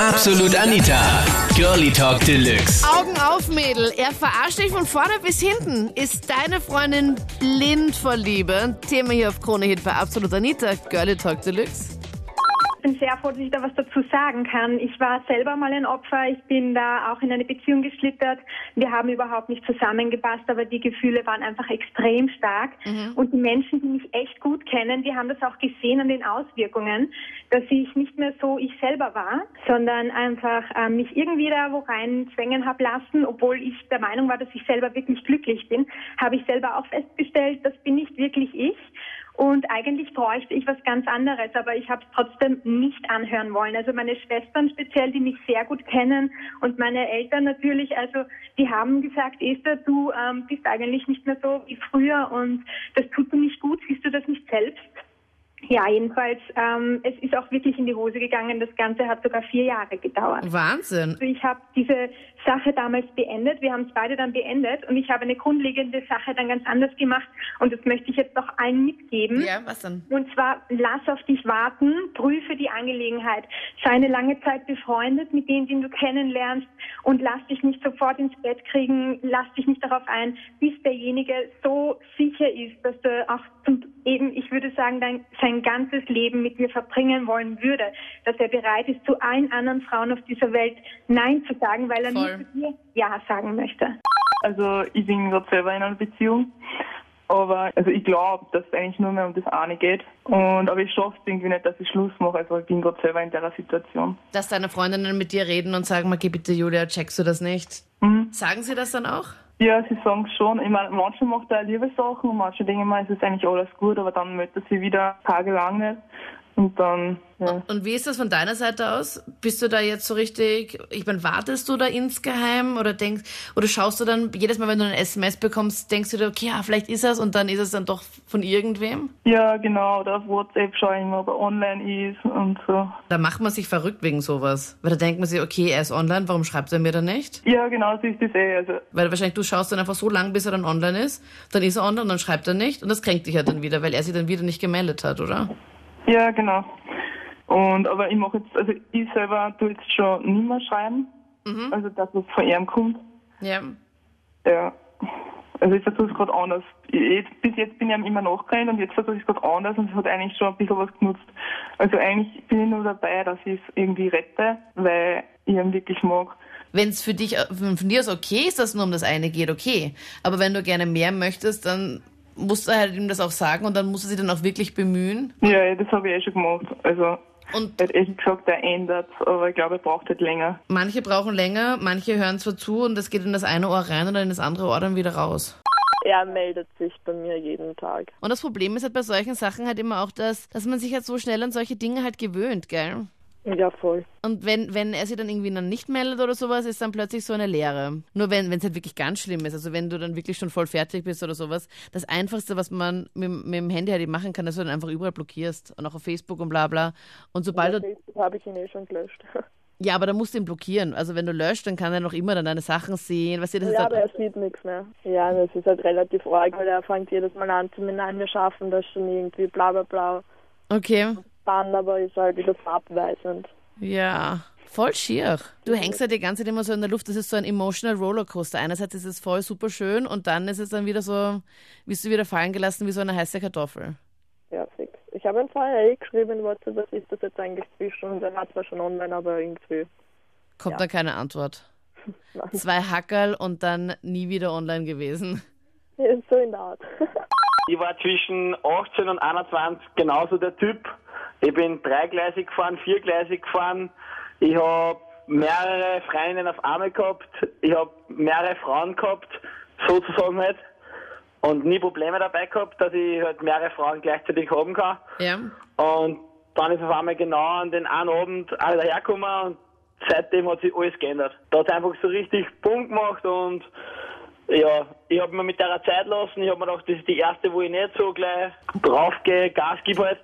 Absolut Anita. Girlie Talk Deluxe. Augen auf, Mädel. Er verarscht dich von vorne bis hinten. Ist deine Freundin blind vor Liebe? Thema hier auf Krone Hit bei Absolut Anita. Girlie Talk Deluxe. Ich bin sehr froh, dass ich da was dazu sagen kann. Ich war selber mal ein Opfer. Ich bin da auch in eine Beziehung geschlittert. Wir haben überhaupt nicht zusammengepasst, aber die Gefühle waren einfach extrem stark. Und die Menschen, die mich echt gut kennen, die haben das auch gesehen an den Auswirkungen, dass ich nicht mehr so ich selber war, sondern einfach äh, mich irgendwie da wo rein zwängen habe lassen, obwohl ich der Meinung war, dass ich selber wirklich glücklich bin, habe ich selber auch festgestellt, das bin nicht wirklich ich. Und eigentlich bräuchte ich was ganz anderes, aber ich habe es trotzdem nicht anhören wollen. Also meine Schwestern speziell, die mich sehr gut kennen und meine Eltern natürlich, also die haben gesagt, Esther, du ähm, bist eigentlich nicht mehr so wie früher und das tut dir nicht gut, siehst du das nicht selbst? Ja, jedenfalls, ähm, es ist auch wirklich in die Hose gegangen. Das Ganze hat sogar vier Jahre gedauert. Wahnsinn. Also ich habe diese Sache damals beendet. Wir haben es beide dann beendet und ich habe eine grundlegende Sache dann ganz anders gemacht und das möchte ich jetzt noch allen mitgeben. Ja, was dann? Und zwar, lass auf dich warten, prüfe die Angelegenheit. Sei eine lange Zeit befreundet mit denen, den du kennenlernst und lass dich nicht sofort ins Bett kriegen, lass dich nicht darauf ein, bis derjenige so sicher ist, dass du auch zum, eben, ich würde sagen, dein, sein ganzes Leben mit dir verbringen wollen würde, dass er bereit ist, zu allen anderen Frauen auf dieser Welt Nein zu sagen, weil er Voll. nur zu dir Ja sagen möchte. Also ich bin gerade selber in einer Beziehung. Aber also ich glaube, dass es eigentlich nur mehr um das eine geht. Und aber ich schaffe es irgendwie nicht, dass ich Schluss mache. Also ich bin gerade selber in der Situation. Dass deine Freundinnen mit dir reden und sagen, okay, bitte Julia, checkst du das nicht? Mhm. Sagen sie das dann auch? Ja, sie sagen schon. Ich meine, manche macht er liebe Sachen und manche denken mal, es ist eigentlich alles gut, aber dann möchte sie wieder tagelang nicht. Und dann, ja. Und wie ist das von deiner Seite aus? Bist du da jetzt so richtig, ich meine, wartest du da insgeheim oder denkst, oder schaust du dann jedes Mal, wenn du ein SMS bekommst, denkst du dir, okay, ja, vielleicht ist es und dann ist es dann doch von irgendwem? Ja, genau. Oder auf WhatsApp schaue ich immer, ob er online ist und so. Da macht man sich verrückt wegen sowas. Weil da denkt man sich, okay, er ist online, warum schreibt er mir dann nicht? Ja, genau, so ist das eh. Also Weil wahrscheinlich du schaust dann einfach so lang, bis er dann online ist, dann ist er online und dann schreibt er nicht und das kränkt dich ja dann wieder, weil er sich dann wieder nicht gemeldet hat, oder? Ja, genau. Und aber ich mache jetzt, also ich selber tue jetzt schon nicht mehr schreiben. Also das, was von ihm kommt. Ja. Ja. Also ich versuche es gerade anders. Ich, jetzt, bis jetzt bin ich ihm immer nachgerannt und jetzt versuche ich es gerade anders und es hat eigentlich schon ein bisschen was genutzt. Also eigentlich bin ich nur dabei, dass ich es irgendwie rette, weil ich ihn wirklich mag. Wenn es für dich, von von dir aus okay ist, dass es nur um das eine geht, okay. Aber wenn du gerne mehr möchtest, dann musst du halt ihm das auch sagen und dann musst du sich dann auch wirklich bemühen. Ja, ja das habe ich eh schon gemacht. Also Und er hat echt gesagt, er ändert, aber ich glaube, er braucht halt länger. manche brauchen länger, manche hören zwar zu und das geht in das eine Ohr rein und in das andere Ohr dann wieder raus. Er meldet sich bei mir jeden Tag. Und das Problem ist halt bei solchen Sachen halt immer auch das, dass man sich halt so schnell an solche Dinge halt gewöhnt, gell? Ja, voll. Und wenn, wenn er sich dann irgendwie dann nicht meldet oder sowas, ist dann plötzlich so eine Leere. Nur wenn es halt wirklich ganz schlimm ist, also wenn du dann wirklich schon voll fertig bist oder sowas, das Einfachste, was man mit, mit dem Handy halt machen kann, ist, dass du dann einfach überall blockierst. Und auch auf Facebook und bla bla. Und sobald du. Facebook habe ich ihn eh schon gelöscht. Ja, aber da musst du ihn blockieren. Also wenn du löscht, dann kann er noch immer dann deine Sachen sehen. Weißt du, das ist ja, halt, aber er sieht nichts mehr. Ja, das ist halt relativ arg, weil er fängt jedes Mal an zu mir, nein, wir schaffen das schon irgendwie, bla bla bla. Okay. Dann aber ist halt wieder so abweisend. Ja. Voll schier. Du hängst halt die ganze Zeit immer so in der Luft. Das ist so ein emotional Rollercoaster. Einerseits ist es voll super schön und dann ist es dann wieder so, wirst du wieder fallen gelassen wie so eine heiße Kartoffel. Ja, fix. Ich habe ihm vorher eh geschrieben WhatsApp, was ist das jetzt eigentlich zwischen uns? Er war zwar schon online, aber irgendwie. Kommt Ja. dann keine Antwort. Zwei Hackerl und dann nie wieder online gewesen. Ja, so in der Art. Ich war zwischen 18 und 21 genauso der Typ. Ich bin dreigleisig gefahren, viergleisig gefahren. Ich habe mehrere Freundinnen auf einmal gehabt. Ich habe mehrere Frauen gehabt, sozusagen halt. Und nie Probleme dabei gehabt, dass ich halt mehrere Frauen gleichzeitig haben kann. Ja. Und dann ist auf einmal genau an den einen Abend alle dahergekommen und seitdem hat sich alles geändert. Da hat einfach so richtig Punkt gemacht und ja, ich habe mir mit der Zeit lassen. Ich habe mir gedacht, das ist die erste, wo ich nicht so gleich draufgehe, Gas gebe halt.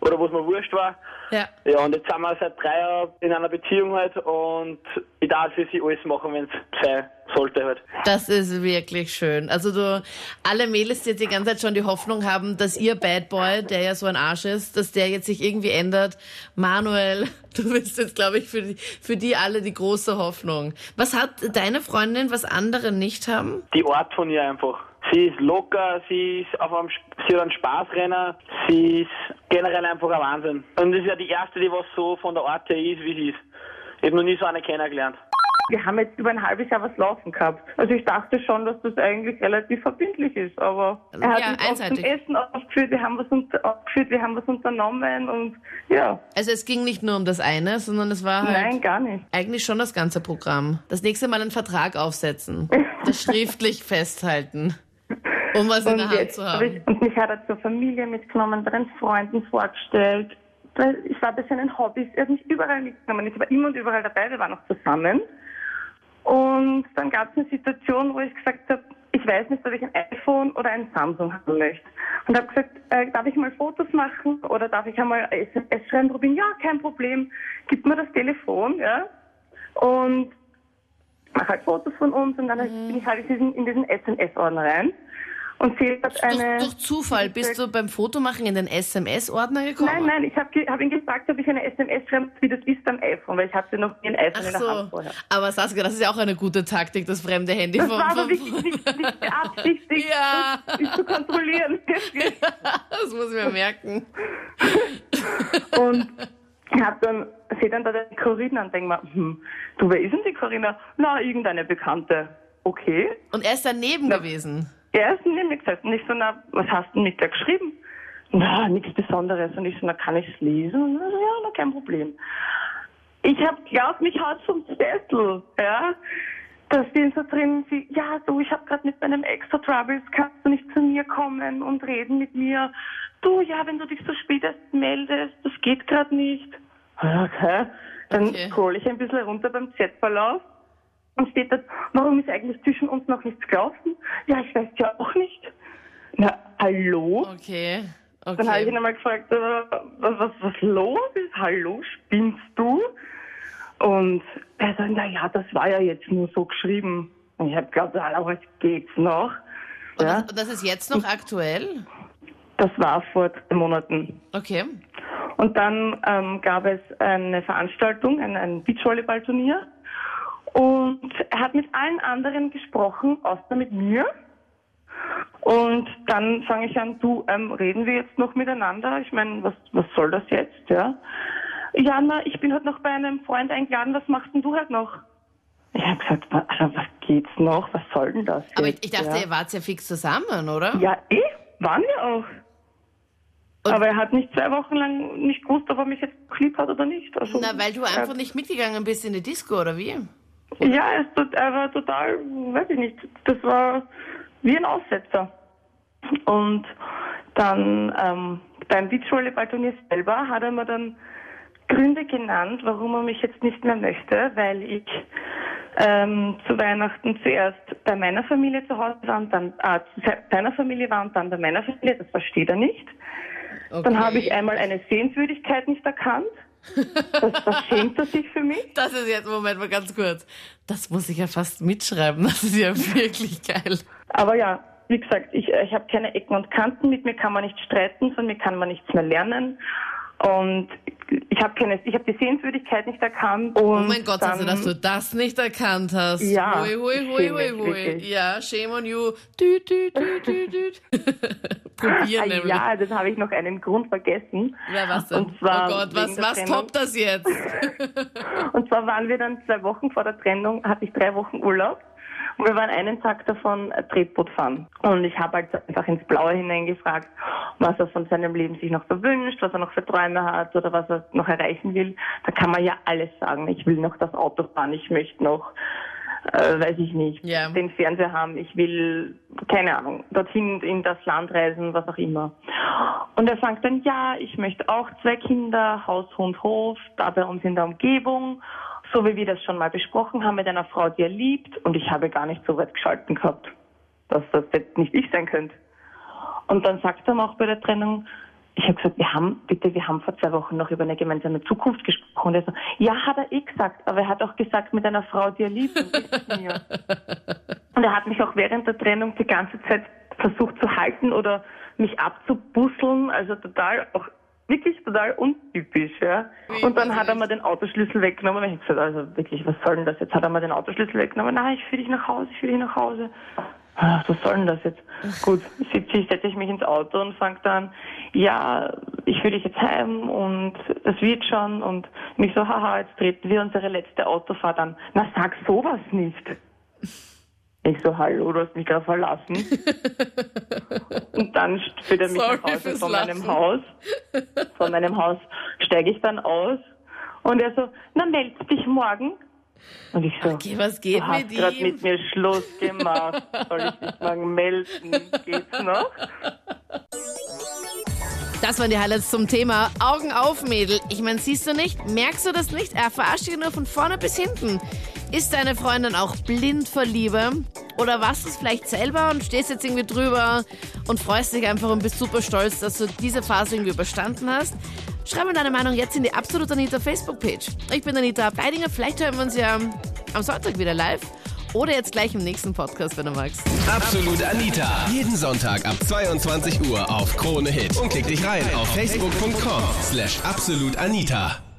Oder wo es mir wurscht war. Ja. Ja, und jetzt sind wir seit drei Jahren in einer Beziehung halt und ich darf für sie alles machen, wenn es sein sollte halt. Das ist wirklich schön. Also du, alle Mädels, die jetzt die ganze Zeit schon die Hoffnung haben, dass ihr Bad Boy, der ja so ein Arsch ist, dass der jetzt sich irgendwie ändert. Manuel, du bist jetzt, glaube ich, für die, für die alle die große Hoffnung. Was hat deine Freundin, was andere nicht haben? Die Art von ihr einfach. Sie ist locker, sie ist auf einem, Sp- sie hat einen Spaßrenner, sie ist generell einfach ein Wahnsinn. Und das ist ja die erste, die was so von der Art her ist, wie sie ist. Ich habe noch nie so eine kennengelernt. Wir haben jetzt über ein halbes Jahr was laufen gehabt. Also ich dachte schon, dass das eigentlich relativ verbindlich ist, aber er hat Ja, uns auch zum einseitig. Essen aufgeführt, wir haben was aufgeführt, wir haben was unternommen und ja, Also es ging nicht nur um das eine, sondern es war halt nein, gar nicht. eigentlich schon das ganze Programm. Das nächste Mal einen Vertrag aufsetzen, das schriftlich festhalten, um was in der Hand zu hab haben. und mich hat er zur Familie mitgenommen, bei den Freunden vorgestellt. Ich war bei seinen Hobbys, er hat mich überall mitgenommen. Ich war immer und überall dabei, wir waren auch zusammen. Und dann gab es eine Situation, wo ich gesagt habe, ich weiß nicht, ob ich ein iPhone oder ein Samsung haben möchte. Und habe gesagt, äh, darf ich mal Fotos machen oder darf ich einmal SMS schreiben? Robin, ja, kein Problem, gib mir das Telefon, ja. Und mache halt Fotos von uns und dann bin ich halt in diesen, in diesen SMS-Ordner rein und sehe dort eine... Durch, Zufall bist du beim Fotomachen in den SMS-Ordner gekommen? Nein, nein, ich habe hab ihn gefragt, ob ich eine SMS schreibe, wie das ist beim iPhone, weil ich hatte noch nie ein iPhone in Ach der Hand so. vorher. Aber Saskia, das ist ja auch eine gute Taktik, das fremde Handy Das vom, war aber wirklich nicht, nicht beabsichtigt, Ja. das ist zu kontrollieren. Das muss ich mir merken. Und ich habe dann, sehe dann da die Corinna und denke mir, hm, du, wer ist denn die Corinna? Na, irgendeine Bekannte. Okay. Und er ist daneben gewesen. Er ist mir gesessen und ich so, na, was hast du mit der geschrieben? Na, nichts Besonderes. Und ich so, na, kann ich es lesen? Und so, ja, na, kein Problem. Ich habe geglaubt, mich haut vom Sessel, ja. Da stehen so drin, sie, ja, du, ich habe gerade mit meinem Extra Troubles, kannst du nicht zu mir kommen und reden mit mir? Du, ja, wenn du dich so spät erst meldest, das geht gerade nicht. Okay. Dann Okay. scroll ich ein bisschen runter beim Chatverlauf und steht dort, warum ist eigentlich zwischen uns noch nichts gelaufen? Ja, ich weiß ja auch nicht. Na, hallo? Okay. Dann habe ich ihn Okay. einmal gefragt, äh, was, was, was los ist? Hallo, spinnst du? Und er sagt, na ja, das war ja jetzt nur so geschrieben. Und ich habe Alter, was geht's noch? Und Ja, das, das ist jetzt noch aktuell? das war vor zwei Monaten. Okay. Und dann ähm, gab es eine Veranstaltung, ein, ein Beachvolleyballturnier. Und er hat mit allen anderen gesprochen, außer mit mir. Und dann fange ich an, du, ähm, reden wir jetzt noch miteinander? Ich meine, was, was soll das jetzt, ja? Ja, na, ich bin heute noch bei einem Freund eingeladen, was machst denn du halt noch? Ich habe gesagt, Alter, was geht's noch? Was soll denn das Aber ich, jetzt, ich dachte, ja? ihr wart ja fix zusammen, oder? Ja, eh, waren wir auch. Und- Aber er hat nicht zwei Wochen lang nicht gewusst, ob er mich jetzt lieb hat oder nicht. Also, Na, weil du einfach nicht mitgegangen bist in die Disco, oder wie? Ja, er, ist, tot- er war total, weiß ich nicht, das war wie ein Aussetzer. Und dann ähm, beim Beachvolleyballturnier selber hat er mir dann Gründe genannt, warum er mich jetzt nicht mehr möchte, weil ich ähm, zu Weihnachten zuerst bei meiner Familie zu Hause war und dann äh, zu se- seiner Familie war und dann bei meiner Familie. Das versteht er nicht. Okay. Dann habe ich einmal eine Sehenswürdigkeit nicht erkannt. Das, das schämt er sich für mich. Das ist jetzt, Moment mal ganz kurz. Das muss ich ja fast mitschreiben. Das ist ja wirklich geil. Aber ja, wie gesagt, ich, ich habe keine Ecken und Kanten. Mit mir kann man nicht streiten, von mir kann man nichts mehr lernen. Und ich habe keine, ich habe die Sehenswürdigkeit nicht erkannt. Und Oh mein Gott, dann, also, dass du das nicht erkannt hast. Ja, Hui, hui, hui, hui, hui. Ja, shame on you. Dü, dü, dü, dü, dü. Probieren Ah, nämlich. ja, das habe ich noch einen Grund vergessen. Ja, was denn? Und zwar oh Gott, was, was Trennung. toppt das jetzt? Und zwar waren wir dann zwei Wochen vor der Trennung, hatte ich drei Wochen Urlaub. Und wir waren einen Tag davon äh, Tretboot fahren. Und ich habe halt einfach ins Blaue hineingefragt, was er von seinem Leben sich noch so wünscht, was er noch für Träume hat oder was er noch erreichen will. Da kann man ja alles sagen. Ich will noch das Auto fahren, ich möchte noch, äh, weiß ich nicht, Ja. den Fernseher haben, ich will, keine Ahnung, dorthin in das Land reisen, was auch immer. Und er sagt dann, ja, ich möchte auch zwei Kinder, Haus, Hund, Hof, da bei uns in der Umgebung, so wie wir das schon mal besprochen haben mit einer Frau, die er liebt. Und ich habe gar nicht so weit geschalten gehabt, dass das jetzt nicht ich sein könnte. Und dann sagt er mir auch bei der Trennung, ich habe gesagt, wir haben, bitte, wir haben vor zwei Wochen noch über eine gemeinsame Zukunft gesprochen. Er so, ja, hat er eh gesagt, aber er hat auch gesagt mit einer Frau, die er liebt. Und er hat mich auch während der Trennung die ganze Zeit versucht zu halten oder mich abzubusseln, also total auch wirklich total untypisch, ja. Und dann hat er mir den Autoschlüssel weggenommen. Ich habe gesagt, also wirklich, was soll denn das jetzt? Hat er mir den Autoschlüssel weggenommen? Nein, ich führe dich nach Hause, ich führe dich nach Hause. Ach, was soll denn das jetzt? Gut, sitze setze ich mich ins Auto und fange dann, ja, ich will dich jetzt heim und das wird schon und mich so, haha, jetzt treten wir unsere letzte Autofahrt an. Na, sag sowas nicht. Ich so, hallo, du hast mich gerade verlassen. und dann führt er mich Sorry nach Hause von meinem. Haus. Von meinem Haus steige ich dann aus und er so, na meld dich morgen. Und ich so, Okay, was geht du hast gerade mit mir Schluss gemacht. Soll ich mich morgen melden? Geht's noch? Das waren die Highlights zum Thema Augen auf, Mädel. Ich meine, siehst du nicht? Merkst du das nicht? Er verarscht dich nur von vorne bis hinten. Ist deine Freundin auch blind vor Liebe? Oder warst du es vielleicht selber und stehst jetzt irgendwie drüber und freust dich einfach und bist super stolz, dass du diese Phase irgendwie überstanden hast? Schreib mir deine Meinung jetzt in die Absolut Anita Facebook-Page. Ich bin Anita Beidinger. Vielleicht hören wir uns ja am Sonntag wieder live oder jetzt gleich im nächsten Podcast, wenn du magst. Absolut Anita. Jeden Sonntag ab 22 Uhr auf Krone Hit. Und klick dich rein auf facebook.com slash absolutanita.